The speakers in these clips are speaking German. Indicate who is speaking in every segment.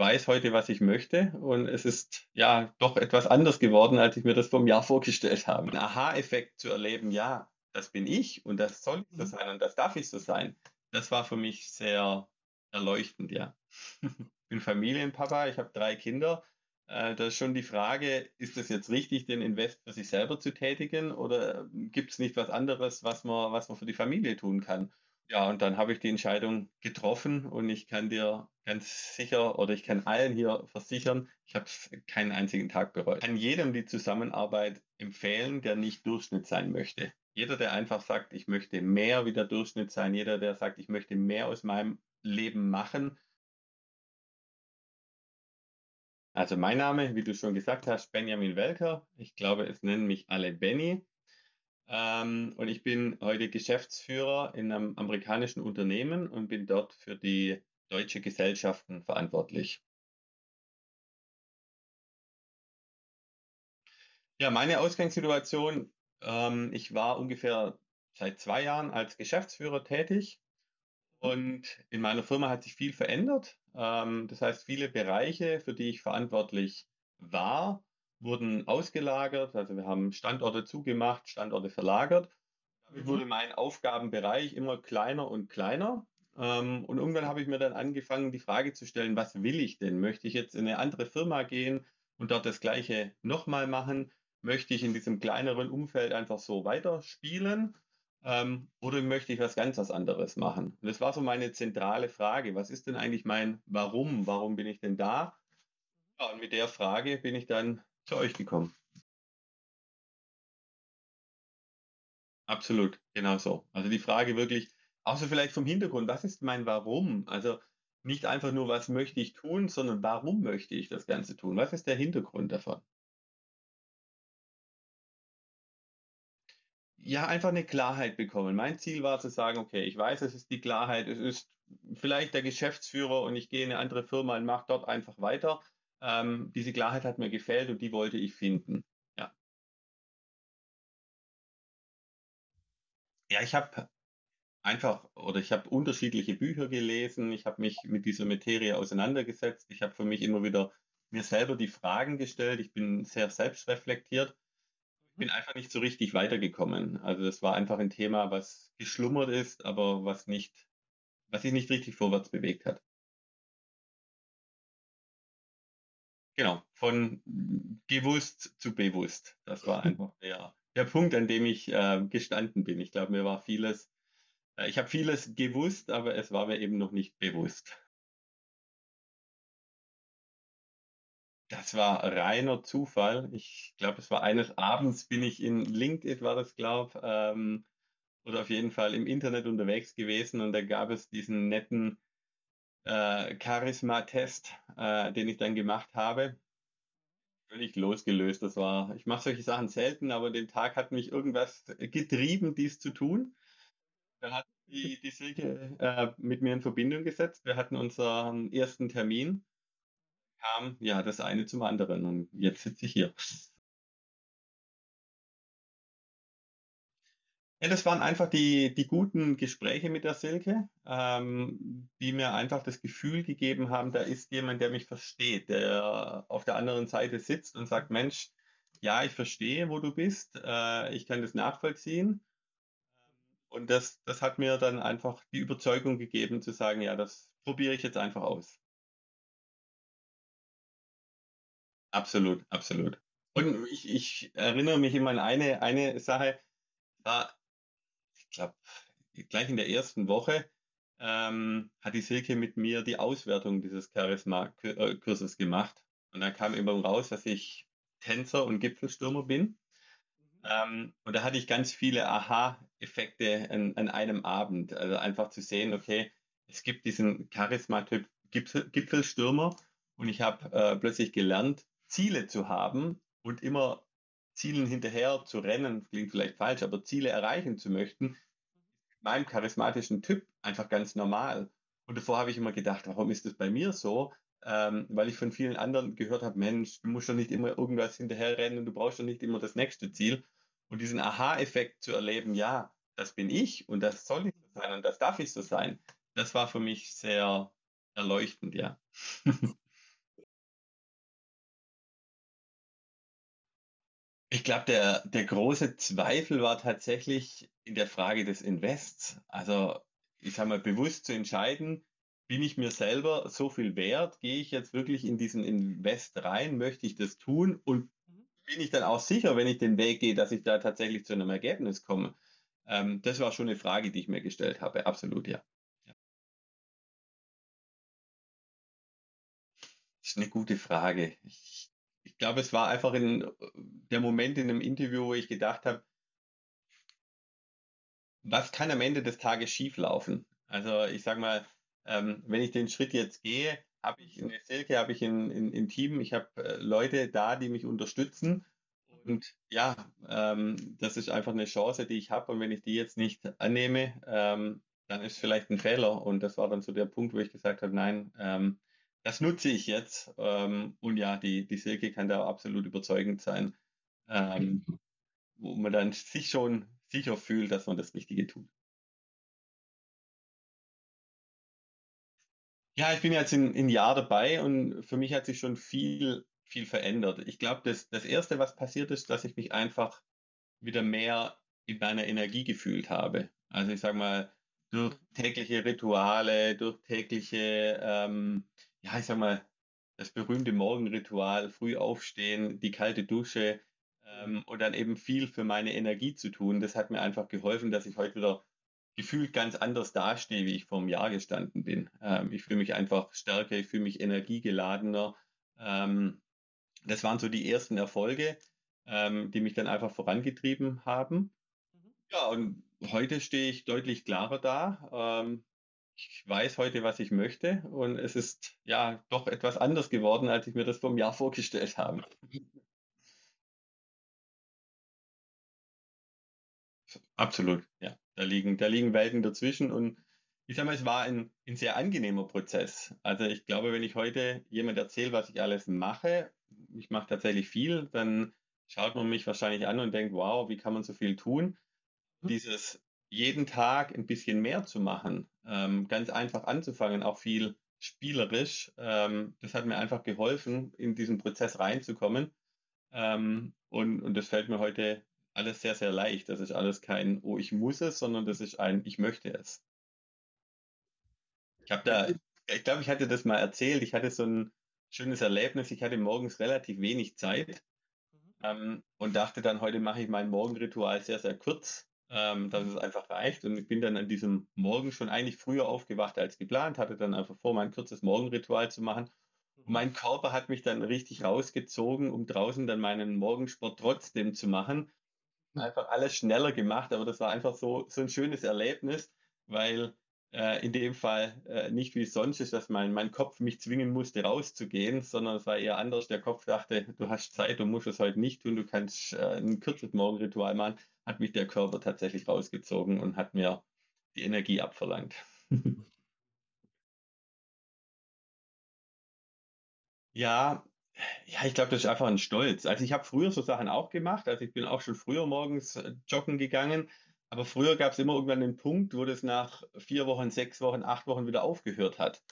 Speaker 1: weiß heute, was ich möchte und es ist ja doch etwas anders geworden, als ich mir das vom Jahr vorgestellt habe. Ein Aha-Effekt zu erleben, ja, das bin ich und das soll so mhm. sein und das darf ich so sein. Das war für mich sehr erleuchtend, ja. Ich bin Familienpapa, ich habe drei Kinder. Äh, da ist schon die Frage, ist es jetzt richtig, den Invest für sich selber zu tätigen oder gibt es nicht was anderes, was man, was man für die Familie tun kann? Ja, und dann habe ich die Entscheidung getroffen und ich kann dir ganz sicher oder ich kann allen hier versichern, ich habe keinen einzigen Tag bereut. Ich kann jedem die Zusammenarbeit empfehlen, der nicht Durchschnitt sein möchte. Jeder, der einfach sagt, ich möchte mehr wie der Durchschnitt sein, jeder, der sagt, ich möchte mehr aus meinem Leben machen. Also mein Name, wie du schon gesagt hast, Benjamin Welker. Ich glaube, es nennen mich alle Benny. Ähm, und ich bin heute Geschäftsführer in einem amerikanischen Unternehmen und bin dort für die deutsche Gesellschaften verantwortlich. Ja, meine Ausgangssituation, ähm, ich war ungefähr seit zwei Jahren als Geschäftsführer tätig und in meiner Firma hat sich viel verändert. Ähm, das heißt, viele Bereiche, für die ich verantwortlich war, wurden ausgelagert, also wir haben Standorte zugemacht, Standorte verlagert. Damit wurde mhm. mein Aufgabenbereich immer kleiner und kleiner. Ähm, und irgendwann habe ich mir dann angefangen, die Frage zu stellen, was will ich denn? Möchte ich jetzt in eine andere Firma gehen und dort das Gleiche nochmal machen? Möchte ich in diesem kleineren Umfeld einfach so weiterspielen? Ähm, oder möchte ich was ganz was anderes machen? Und das war so meine zentrale Frage. Was ist denn eigentlich mein Warum? Warum bin ich denn da? Ja, und mit der Frage bin ich dann zu euch gekommen. Absolut, genau so. Also die Frage wirklich, außer vielleicht vom Hintergrund, was ist mein Warum? Also nicht einfach nur, was möchte ich tun, sondern warum möchte ich das Ganze tun? Was ist der Hintergrund davon? Ja, einfach eine Klarheit bekommen. Mein Ziel war zu sagen, okay, ich weiß, es ist die Klarheit, es ist vielleicht der Geschäftsführer und ich gehe in eine andere Firma und mache dort einfach weiter. Ähm, diese Klarheit hat mir gefällt und die wollte ich finden. Ja, ja ich habe einfach oder ich habe unterschiedliche Bücher gelesen. Ich habe mich mit dieser Materie auseinandergesetzt. Ich habe für mich immer wieder mir selber die Fragen gestellt. Ich bin sehr selbstreflektiert. Ich bin einfach nicht so richtig weitergekommen. Also das war einfach ein Thema, was geschlummert ist, aber was nicht, was sich nicht richtig vorwärts bewegt hat. Genau, von gewusst zu bewusst. Das war einfach der, der Punkt, an dem ich äh, gestanden bin. Ich glaube, mir war vieles, äh, ich habe vieles gewusst, aber es war mir eben noch nicht bewusst. Das war reiner Zufall. Ich glaube, es war eines Abends, bin ich in LinkedIn, war das, glaube ähm, oder auf jeden Fall im Internet unterwegs gewesen und da gab es diesen netten äh, Charisma-Test, äh, den ich dann gemacht habe. Völlig losgelöst. Das war, ich mache solche Sachen selten, aber den Tag hat mich irgendwas getrieben, dies zu tun. Dann hat die, die Silke äh, mit mir in Verbindung gesetzt. Wir hatten unseren ersten Termin. Kam ja das eine zum anderen und jetzt sitze ich hier. Ja, das waren einfach die, die guten Gespräche mit der Silke, ähm, die mir einfach das Gefühl gegeben haben, da ist jemand, der mich versteht, der auf der anderen Seite sitzt und sagt, Mensch, ja, ich verstehe, wo du bist, äh, ich kann das nachvollziehen. Und das, das hat mir dann einfach die Überzeugung gegeben zu sagen, ja, das probiere ich jetzt einfach aus. Absolut, absolut. Und ich, ich erinnere mich immer an eine, eine Sache, da ich glaube, gleich in der ersten Woche ähm, hat die Silke mit mir die Auswertung dieses Charisma-Kurses gemacht. Und dann kam eben raus, dass ich Tänzer und Gipfelstürmer bin. Mhm. Ähm, und da hatte ich ganz viele Aha-Effekte an, an, einem Abend. Also einfach zu sehen, okay, es gibt diesen Charisma-Typ Gipfelstürmer und ich habe äh, plötzlich gelernt, Ziele zu haben und immer Zielen hinterher zu rennen, klingt vielleicht falsch, aber Ziele erreichen zu möchten, meinem charismatischen Typ einfach ganz normal. Und davor habe ich immer gedacht, warum ist das bei mir so? Ähm, weil ich von vielen anderen gehört habe, Mensch, du musst doch nicht immer irgendwas hinterher rennen, du brauchst doch nicht immer das nächste Ziel. Und diesen Aha-Effekt zu erleben, ja, das bin ich und das soll ich so sein und das darf ich so sein, das war für mich sehr erleuchtend, ja. Ich glaube, der, der große Zweifel war tatsächlich in der Frage des Invests. Also, ich sage mal, bewusst zu entscheiden, bin ich mir selber so viel wert? Gehe ich jetzt wirklich in diesen Invest rein? Möchte ich das tun? Und bin ich dann auch sicher, wenn ich den Weg gehe, dass ich da tatsächlich zu einem Ergebnis komme? Ähm, das war schon eine Frage, die ich mir gestellt habe. Absolut, ja. ja. Das ist eine gute Frage. Ich ich glaube, es war einfach in, der Moment in einem Interview, wo ich gedacht habe, was kann am Ende des Tages schieflaufen? Also ich sage mal, ähm, wenn ich den Schritt jetzt gehe, habe ich in der Silke, habe ich ein Team, ich habe äh, Leute da, die mich unterstützen. Und ja, ähm, das ist einfach eine Chance, die ich habe. Und wenn ich die jetzt nicht annehme, ähm, dann ist vielleicht ein Fehler. Und das war dann so der Punkt, wo ich gesagt habe, nein, ähm, das nutze ich jetzt. Ähm, und ja, die, die Silke kann da absolut überzeugend sein, ähm, wo man dann sich schon sicher fühlt, dass man das Richtige tut. Ja, ich bin jetzt in, in Jahr dabei und für mich hat sich schon viel, viel verändert. Ich glaube, das, das Erste, was passiert ist, dass ich mich einfach wieder mehr in meiner Energie gefühlt habe. Also ich sage mal, durch tägliche Rituale, durch tägliche ähm, ja, ich sag mal, das berühmte Morgenritual, früh aufstehen, die kalte Dusche ähm, und dann eben viel für meine Energie zu tun. Das hat mir einfach geholfen, dass ich heute wieder gefühlt ganz anders dastehe, wie ich vor einem Jahr gestanden bin. Ähm, ich fühle mich einfach stärker, ich fühle mich energiegeladener. Ähm, das waren so die ersten Erfolge, ähm, die mich dann einfach vorangetrieben haben. Mhm. Ja, und heute stehe ich deutlich klarer da. Ähm, ich weiß heute, was ich möchte und es ist ja doch etwas anders geworden, als ich mir das vor einem Jahr vorgestellt habe. Absolut, ja. Da liegen, da liegen Welten dazwischen und ich sage mal, es war ein, ein sehr angenehmer Prozess. Also ich glaube, wenn ich heute jemand erzähle, was ich alles mache, ich mache tatsächlich viel, dann schaut man mich wahrscheinlich an und denkt, wow, wie kann man so viel tun? Dieses jeden Tag ein bisschen mehr zu machen, ähm, ganz einfach anzufangen, auch viel spielerisch. Ähm, das hat mir einfach geholfen, in diesen Prozess reinzukommen. Ähm, und, und das fällt mir heute alles sehr, sehr leicht. Das ist alles kein, oh, ich muss es, sondern das ist ein, ich möchte es. Ich habe da, ich glaube, ich hatte das mal erzählt. Ich hatte so ein schönes Erlebnis. Ich hatte morgens relativ wenig Zeit mhm. ähm, und dachte dann, heute mache ich mein Morgenritual sehr, sehr kurz ähm, dass es einfach reicht. Und ich bin dann an diesem Morgen schon eigentlich früher aufgewacht als geplant, hatte dann einfach vor, mein kurzes Morgenritual zu machen. Und mein Körper hat mich dann richtig rausgezogen, um draußen dann meinen Morgensport trotzdem zu machen. Einfach alles schneller gemacht, aber das war einfach so, so ein schönes Erlebnis, weil äh, in dem Fall äh, nicht wie sonst ist, dass mein, mein Kopf mich zwingen musste, rauszugehen, sondern es war eher anders. Der Kopf dachte, du hast Zeit, du musst es heute nicht tun, du kannst äh, ein kurzes Morgenritual machen hat mich der Körper tatsächlich rausgezogen und hat mir die Energie abverlangt. Ja, ja, ich glaube, das ist einfach ein Stolz. Also ich habe früher so Sachen auch gemacht. Also ich bin auch schon früher morgens äh, joggen gegangen. Aber früher gab es immer irgendwann den Punkt, wo das nach vier Wochen, sechs Wochen, acht Wochen wieder aufgehört hat.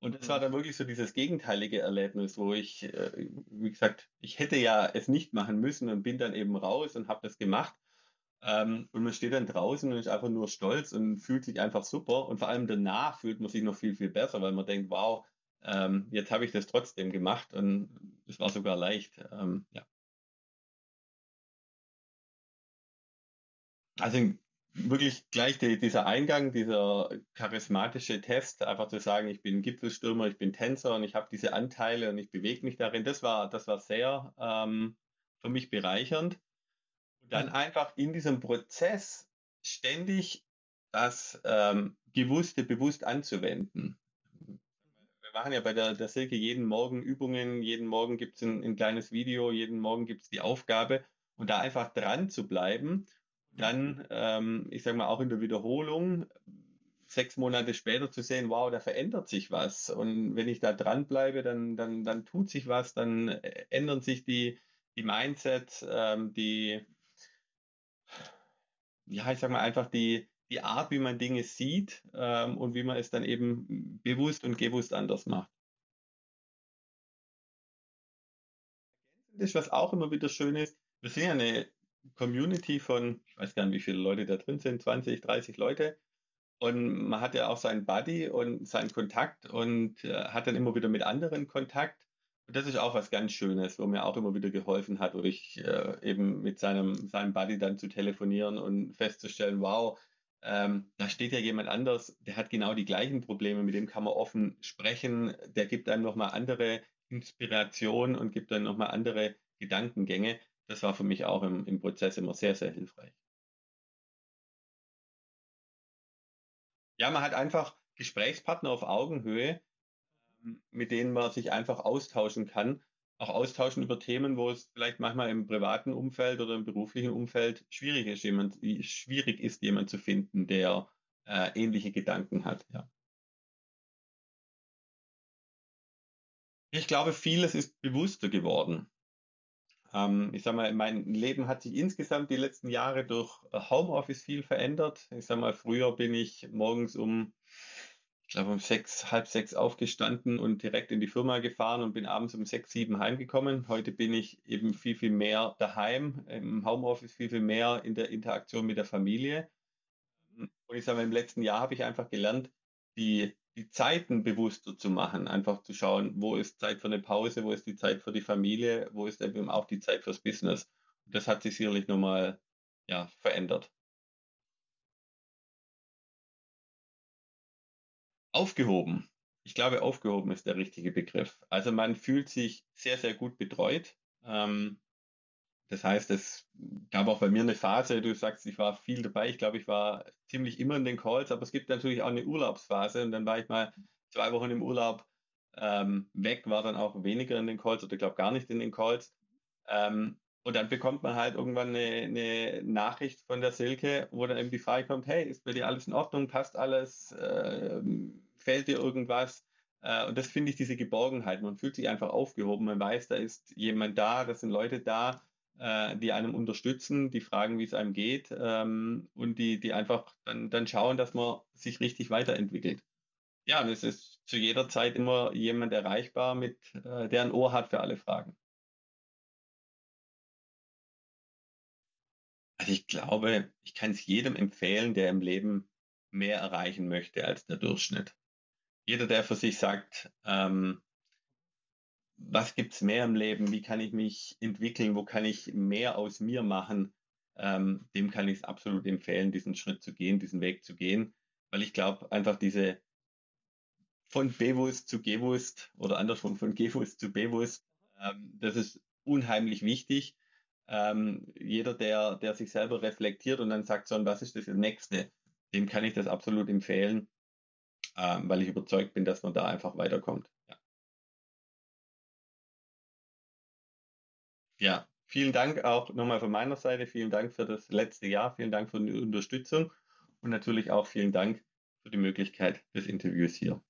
Speaker 1: Und das war mhm. dann wirklich so dieses gegenteilige Erlebnis, wo ich, äh, wie gesagt, ich hätte ja es nicht machen müssen und bin dann eben raus und habe das gemacht. Ähm, und man steht dann draußen und ist einfach nur stolz und fühlt sich einfach super. Und vor allem danach fühlt man sich noch viel, viel besser, weil man denkt, wow, ähm, jetzt habe ich das trotzdem gemacht und es war sogar leicht. Ähm, ja. Also wirklich gleich die, dieser Eingang, dieser charismatische Test, einfach zu sagen, ich bin Gipfelstürmer, ich bin Tänzer und ich habe diese Anteile und ich bewege mich darin, das war, das war sehr ähm, für mich bereichernd. Und dann einfach in diesem Prozess ständig das ähm, Gewusste bewusst anzuwenden. Wir machen ja bei der, der Silke jeden Morgen Übungen, jeden Morgen gibt es ein, ein, kleines Video, jeden Morgen gibt es die Aufgabe und da einfach dran zu bleiben, dann, ähm, ich sage mal, auch in der Wiederholung, sechs Monate später zu sehen, wow, da verändert sich was. Und wenn ich da dranbleibe, dann, dann, dann tut sich was, dann äh, ändern sich die, die Mindset, ähm, die, ja, ich sag mal einfach die, die Art, wie man Dinge sieht ähm, und wie man es dann eben bewusst und gewusst anders macht. Das, was auch immer wieder schön ist, Wir sind ja eine Community von, ich weiß gar nicht, wie viele Leute da drin sind, 20, 30 Leute. Und man hat ja auch seinen Buddy und seinen Kontakt und äh, hat dann immer wieder mit anderen Kontakt. Und das ist auch was ganz Schönes, wo mir auch immer wieder geholfen hat, oder ich äh, eben mit seinem, seinem Buddy dann zu telefonieren und festzustellen, wow, ähm, da steht ja jemand anders, der hat genau die gleichen Probleme, mit dem kann man offen sprechen, der gibt dann nochmal andere Inspiration und gibt dann nochmal andere Gedankengänge. Das war für mich auch im, im Prozess immer sehr, sehr hilfreich. Ja, man hat einfach Gesprächspartner auf Augenhöhe, ähm, mit denen man sich einfach austauschen kann. Auch austauschen über Themen, wo es vielleicht manchmal im privaten Umfeld oder im beruflichen Umfeld schwierig ist, jemand, schwierig ist, jemand zu finden, der äh, ähnliche Gedanken hat. Ja. Ich glaube, vieles ist bewusster geworden. Ähm, ich sage mal, mein Leben hat sich insgesamt die letzten Jahre durch Homeoffice viel verändert. Ich sage mal, früher bin ich morgens um, ich glaube, um sechs, halb sechs aufgestanden und direkt in die Firma gefahren und bin abends um sechs, sieben heimgekommen. Heute bin ich eben viel, viel mehr daheim, im Homeoffice viel, viel mehr in der Interaktion mit der Familie. Und ich sage mal, im letzten Jahr habe ich einfach gelernt, die die Zeiten bewusster zu machen, einfach zu schauen, wo ist Zeit für eine Pause, wo ist die Zeit für die Familie, wo ist eben auch die Zeit fürs Business. Und das hat sich sicherlich nochmal ja, verändert. Aufgehoben. Ich glaube, aufgehoben ist der richtige Begriff. Also man fühlt sich sehr, sehr gut betreut. Ähm, das heißt, es gab auch bei mir eine Phase, du sagst, ich war viel dabei. Ich glaube, ich war ziemlich immer in den Calls, aber es gibt natürlich auch eine Urlaubsphase und dann war ich mal zwei Wochen im Urlaub ähm, weg, war dann auch weniger in den Calls oder ich glaube gar nicht in den Calls. Ähm, und dann bekommt man halt irgendwann eine, eine, Nachricht von der Silke, wo dann eben die Frage kommt, hey, ist bei dir alles in Ordnung, passt alles, äh, fehlt dir irgendwas? Äh, und das finde ich diese Geborgenheit. Man fühlt sich einfach aufgehoben, man weiß, da ist jemand da, da sind Leute da, äh, die einem unterstützen, die fragen, wie es einem geht ähm, und die, die einfach dann, dann schauen, dass man sich richtig weiterentwickelt. Ja, und es ist zu jeder Zeit immer jemand erreichbar, mit, äh, der ein Ohr hat für alle Fragen. Also ich glaube, ich kann es jedem empfehlen, der im Leben mehr erreichen möchte als der Durchschnitt. Jeder, der für sich sagt, ähm, was gibt es mehr im Leben, wie kann ich mich entwickeln, wo kann ich mehr aus mir machen, ähm, dem kann ich es absolut empfehlen, diesen Schritt zu gehen, diesen Weg zu gehen, weil ich glaube, einfach diese von bewusst zu gewusst oder andersrum von gewusst zu bewusst, ähm, das ist unheimlich wichtig. Ähm, jeder, der, der sich selber reflektiert und dann sagt, so, was ist das Nächste, dem kann ich das absolut empfehlen, ähm, weil ich überzeugt bin, dass man da einfach weiterkommt. Ja, vielen Dank auch nochmal von meiner Seite. Vielen Dank für das letzte Jahr. Vielen Dank für die Unterstützung und natürlich auch vielen Dank für die Möglichkeit des Interviews hier.